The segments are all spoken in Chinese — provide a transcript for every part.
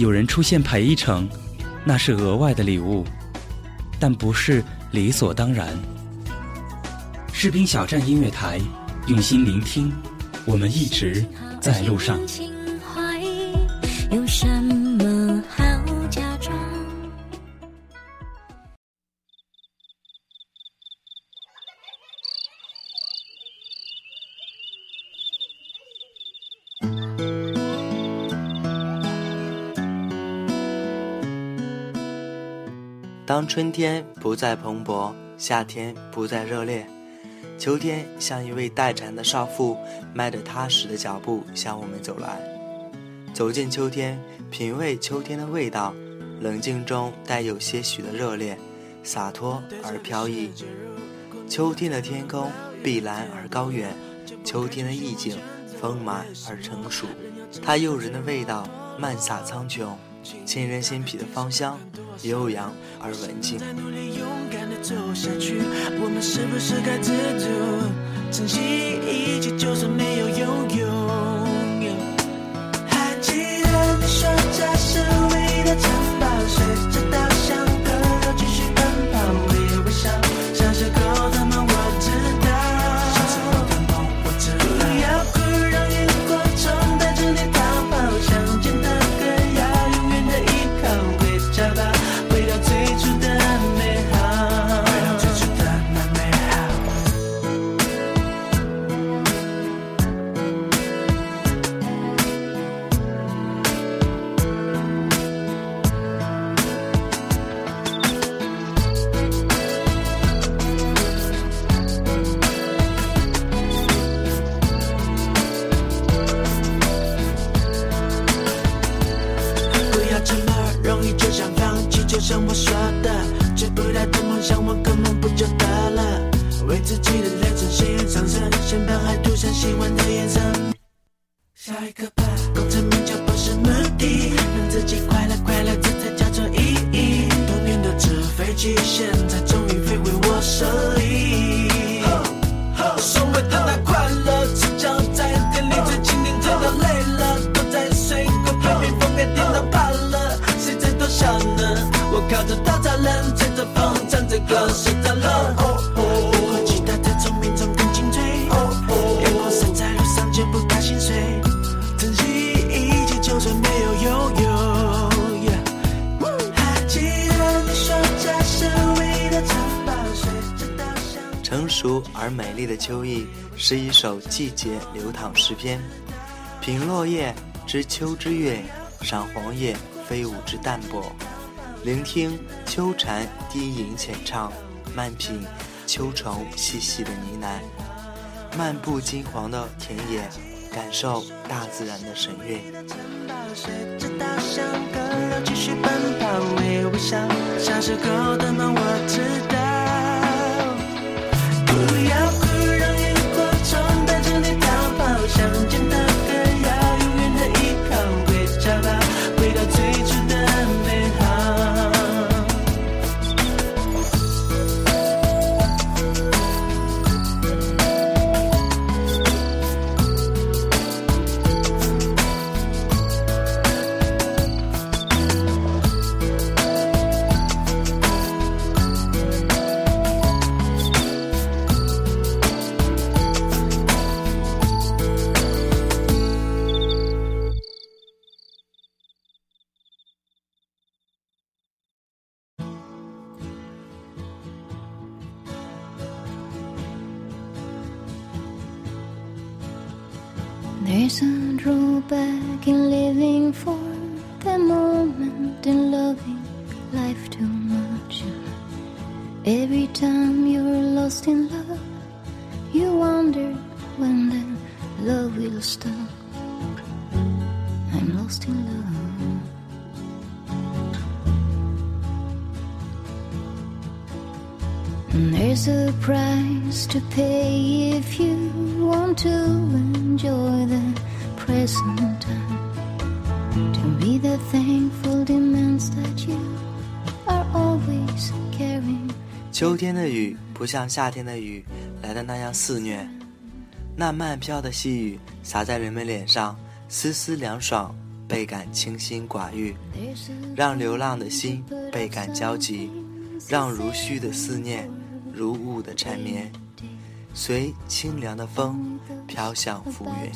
有人出现陪一程，那是额外的礼物，但不是理所当然。士兵小站音乐台，用心聆听，我们一直在路上。有什么春天不再蓬勃，夏天不再热烈，秋天像一位待产的少妇，迈着踏实的脚步向我们走来。走进秋天，品味秋天的味道，冷静中带有些许的热烈，洒脱而飘逸。秋天的天空碧蓝而高远，秋天的意境丰满而成熟，它诱人的味道漫洒苍穹，沁人心脾的芳香悠扬而文静。珍惜一切，就算没有拥有。还记得你说家是唯一的喜欢的颜色。下一个吧，功成名就不是目的，让自己快乐快乐，这才叫做意义。多年的纸飞机，现在终于飞回我手里。所谓的那快乐，只讲在店里最经典，真的累了，都在水果旁边风给颠倒怕了，谁在偷笑呢？我靠着稻草人，吹着风，唱着歌，而美丽的秋意是一首季节流淌诗篇，品落叶知秋之月，赏黄叶飞舞之淡泊，聆听秋蝉低吟浅唱，慢品秋虫细细的呢喃，漫步金黄的田野，感受大自然的神韵。随着稻香歌谣继续奔跑，微微笑，小时候的梦我知道。Too much. Every time you're lost in love, you wonder when the love will stop. I'm lost in love. And There's a price to pay if you want to enjoy the present time. To be the thankful demands that you. 秋天的雨不像夏天的雨来的那样肆虐，那慢飘的细雨洒在人们脸上，丝丝凉爽，倍感清新寡欲，让流浪的心倍感焦急，让如絮的思念，如雾的缠绵，随清凉的风飘向浮云。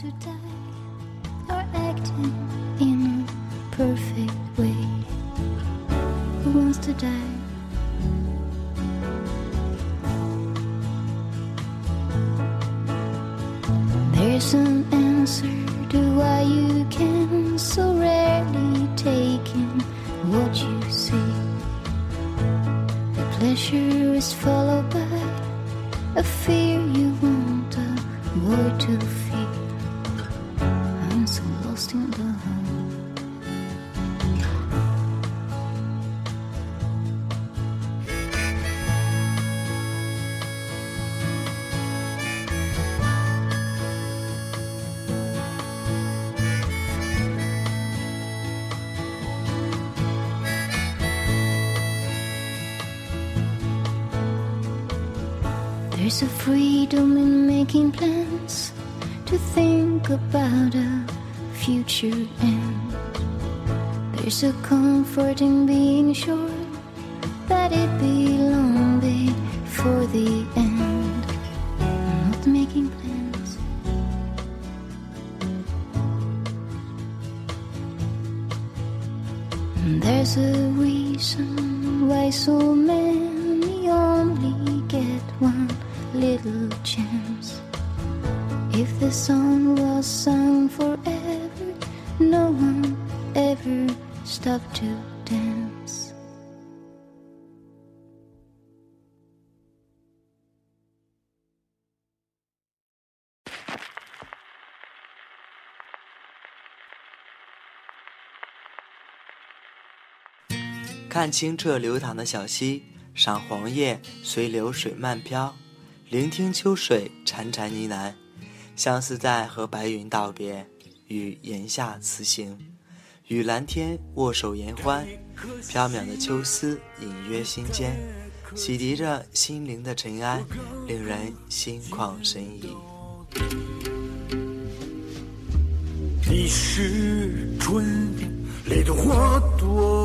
There's an answer to why you can so rarely take in what you see. The pleasure is followed by a fear you won't avoid to feel. About a future end. There's a comfort in being sure that it belong before the end. Not making plans. And There's a reason why so many only get one little chance. If the song was sung forever, no one ever stopped to dance. 看清澈流淌的小溪，赏黄叶随流水慢飘，聆听秋水潺潺呢喃，相思在和白云道别，与檐下辞行，与蓝天握手言欢，缥缈的秋思隐约心间，洗涤着心灵的尘埃，令人心旷神怡。你是春里的花朵，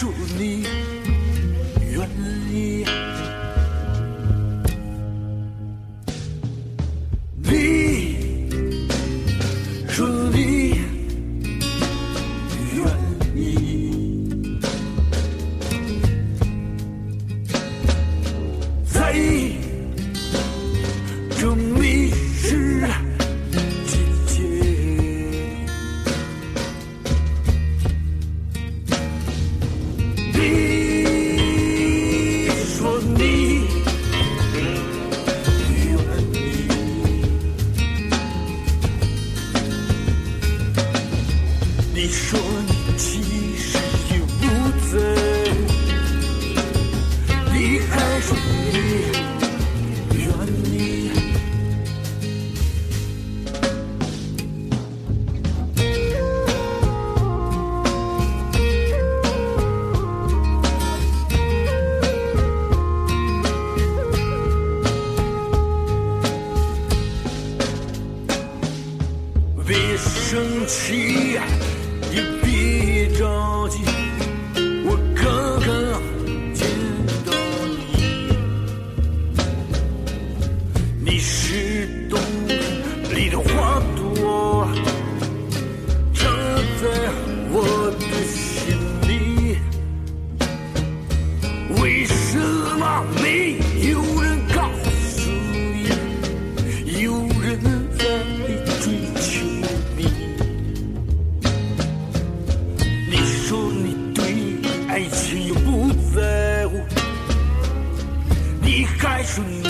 祝你。说还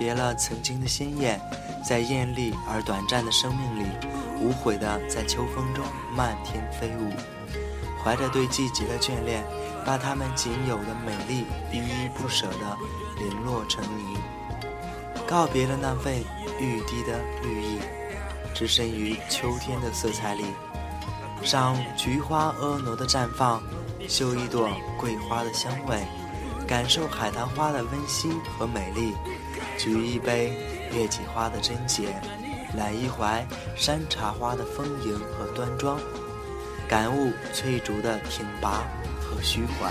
别了曾经的鲜艳，在艳丽而短暂的生命里，无悔的在秋风中漫天飞舞，怀着对季节的眷恋，把它们仅有的美丽依依不舍的零落成泥，告别了那份欲滴的绿意，置身于秋天的色彩里，赏菊花婀娜的绽放，嗅一朵桂花的香味。感受海棠花的温馨和美丽，举一杯月季花的贞洁，揽一怀山茶花的丰盈和端庄，感悟翠竹的挺拔和虚怀。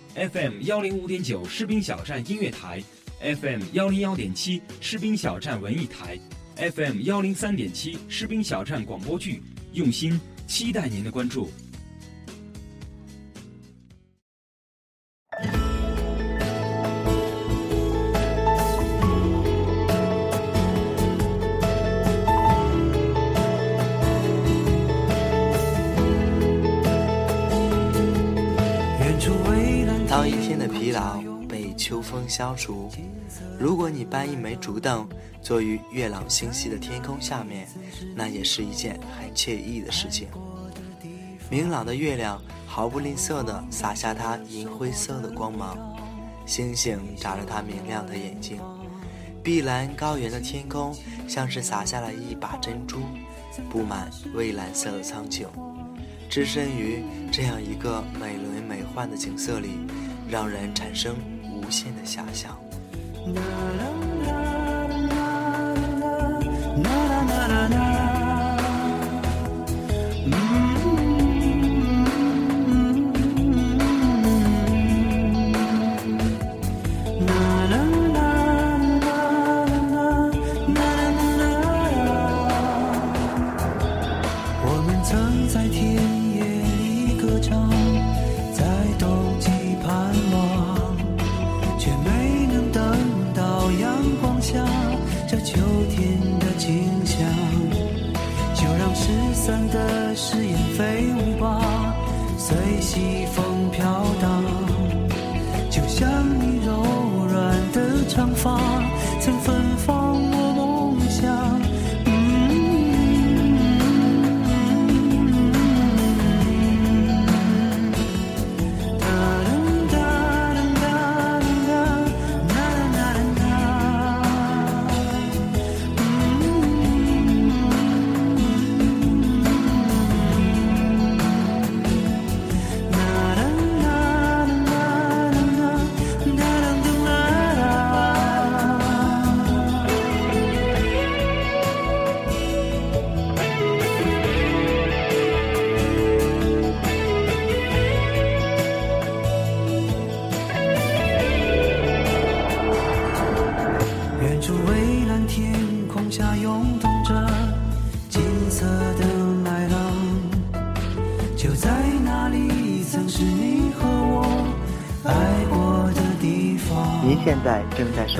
FM 幺零五点九士兵小站音乐台，FM 幺零幺点七士兵小站文艺台，FM 幺零三点七士兵小站广播剧，用心期待您的关注。风消除，如果你搬一枚竹凳坐于月朗星稀的天空下面，那也是一件很惬意的事情。明朗的月亮毫不吝啬地洒下它银灰色的光芒，星星眨着它明亮的眼睛，碧蓝高原的天空像是洒下了一把珍珠，布满蔚蓝色的苍穹。置身于这样一个美轮美奂的景色里，让人产生限的遐想。我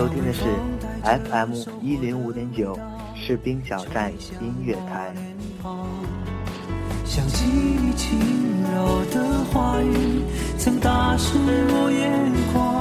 收听的是 FM 一零五点九士兵小站音乐台。想起你轻柔的话语，曾打湿我眼眶。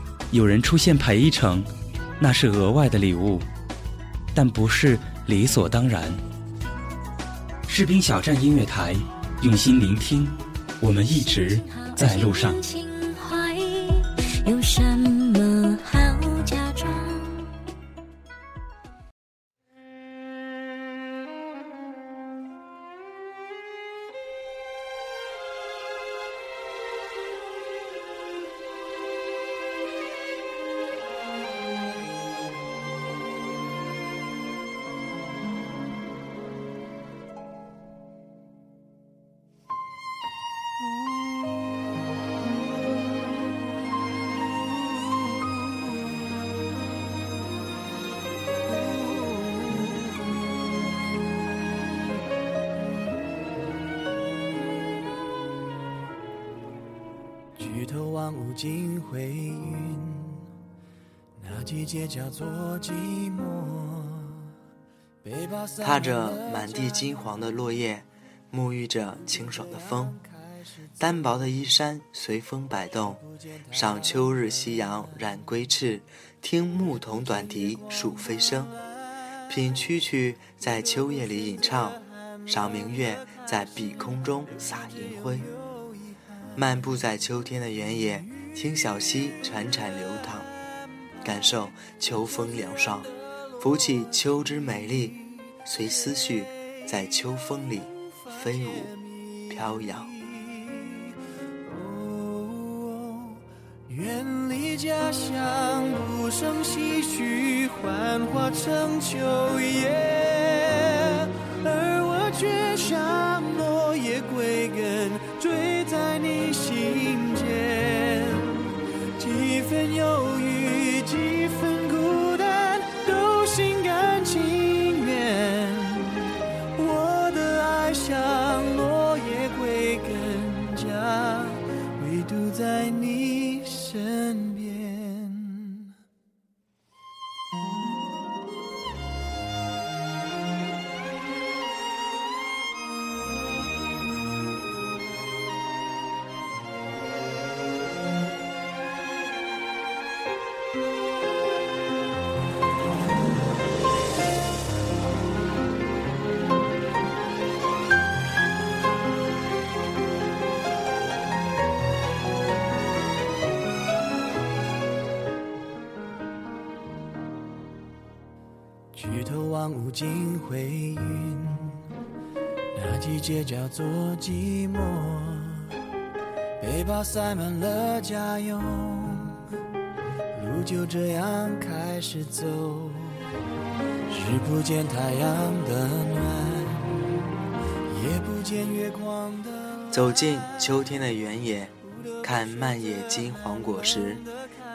有人出现陪一程，那是额外的礼物，但不是理所当然。士兵小站音乐台，用心聆听，我们一直在路上。情怀有什么尽灰云，那季节叫做寂寞。踏着满地金黄的落叶，沐浴着清爽的风，单薄的衣衫随风摆动，赏秋日夕阳染归翅，听牧童短笛数飞声，品蛐蛐在秋夜里吟唱，赏明月在碧空中洒银辉。漫步在秋天的原野，听小溪潺潺流淌，感受秋风凉爽，浮起秋之美丽，随思绪在秋风里飞舞飘扬。哦，远离家乡，不胜唏嘘，幻化成秋叶，而我却像望无尽灰云，那季节叫做寂寞。背包塞满了家用，路就这样开始走。日不见太阳的暖，夜不见月光的。走进秋天的原野，看漫野金黄果实，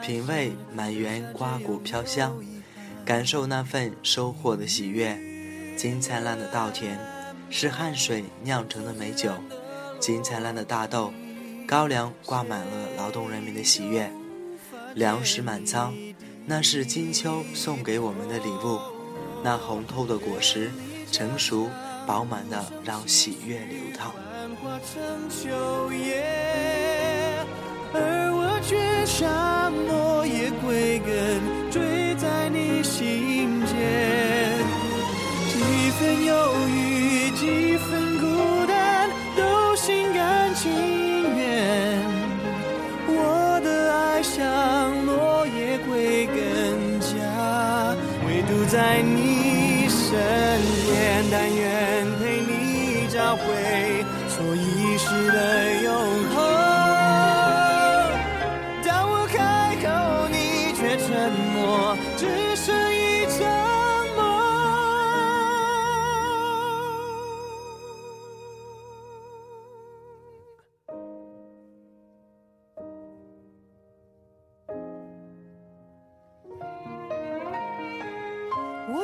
品味满园瓜果飘香，感受那份收获的喜悦。金灿烂的稻田，是汗水酿成的美酒；金灿烂的大豆，高粱挂满了劳动人民的喜悦。粮食满仓，那是金秋送给我们的礼物。那红透的果实，成熟饱满的，让喜悦流淌。而我却像落叶归根，分忧郁，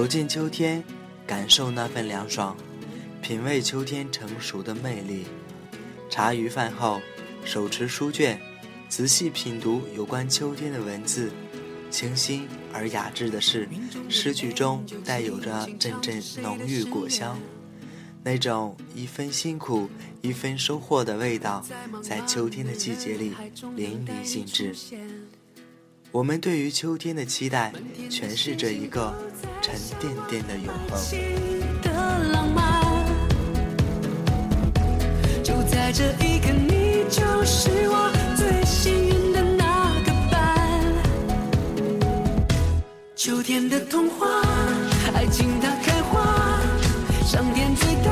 走进秋天，感受那份凉爽，品味秋天成熟的魅力。茶余饭后，手持书卷，仔细品读有关秋天的文字。清新而雅致的是，诗句中带有着阵阵浓郁果香。那种一分辛苦一分收获的味道，在秋天的季节里淋漓尽致。我们对于秋天的期待，诠释着一个沉甸甸的永恒。的浪漫，就在这一刻，你就是我最幸运的那个伴。秋天的童话，爱情它开花，上天最大，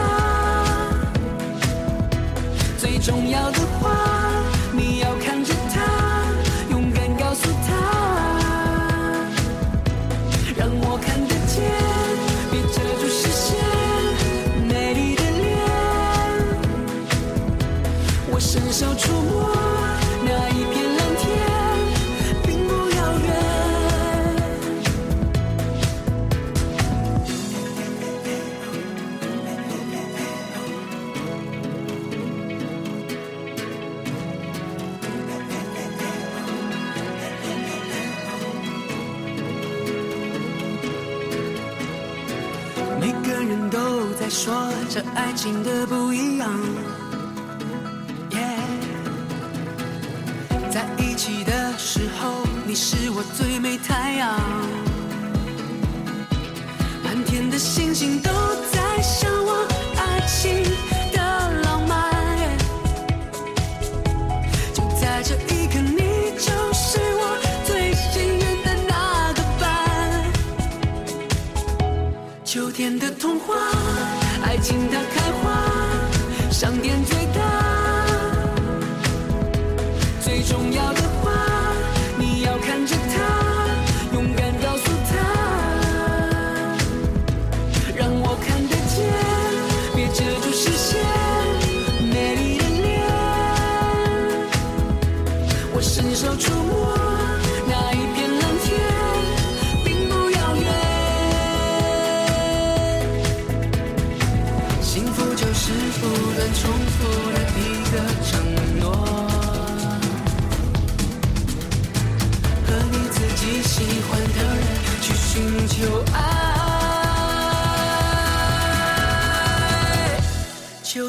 最重要的话，秋天的童话，爱情它开花，商店最大，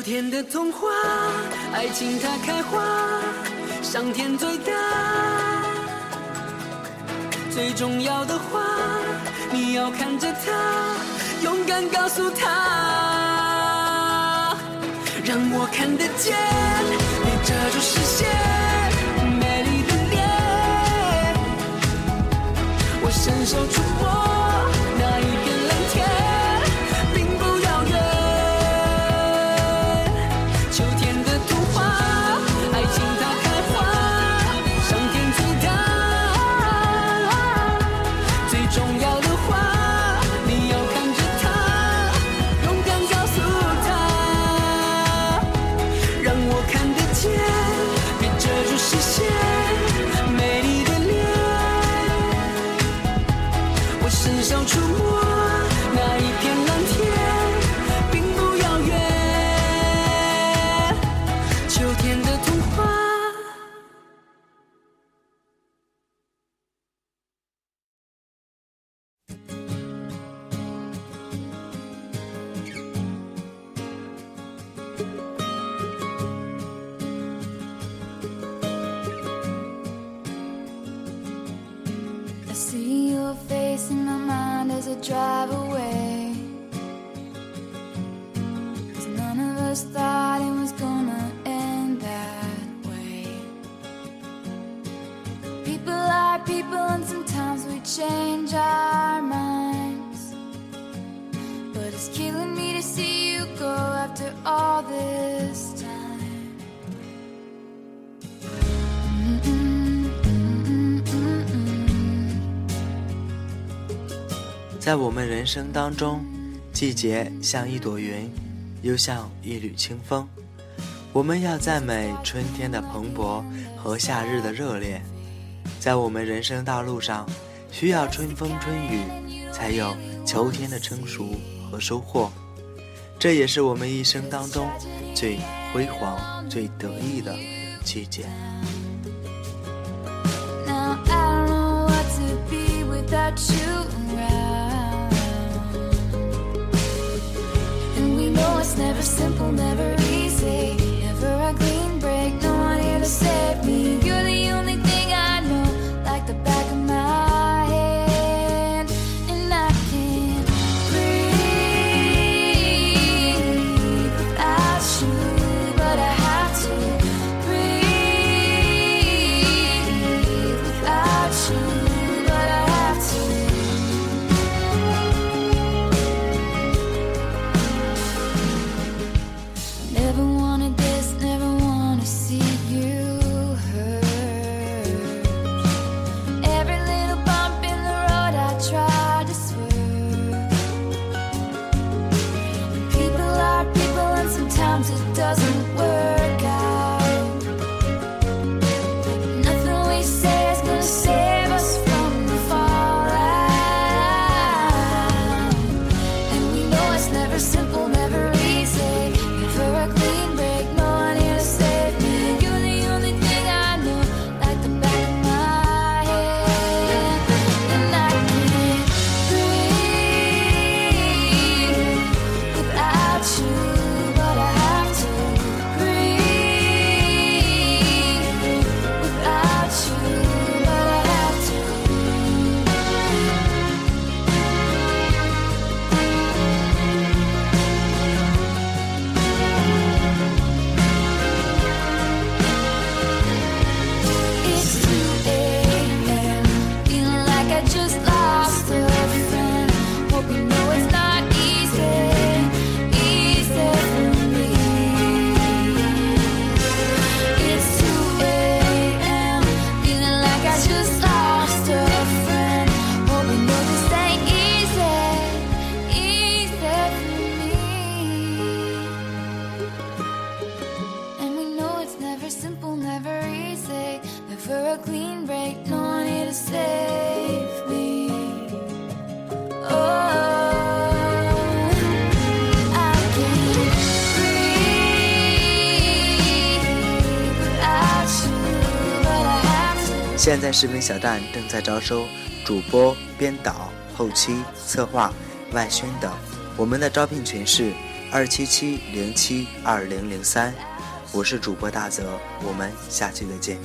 天的童话，爱情它开花，上天最大。最重要的话，你要看着他，勇敢告诉他，让我看得见，别遮住视线，美丽的脸，我伸手触在我们人生当中，季节像一朵云，又像一缕清风。我们要赞美春天的蓬勃和夏日的热烈。在我们人生道路上，需要春风春雨，才有秋天的成熟和收获。这也是我们一生当中最辉煌、最得意的季节。Now I don't know what to be without you simple, never a clean break, now to save me. 现在视频小站正在招收主播、编导、后期、策划、外宣等。我们的招聘群是二七七零七二零零三，我是主播大泽，我们下期再见。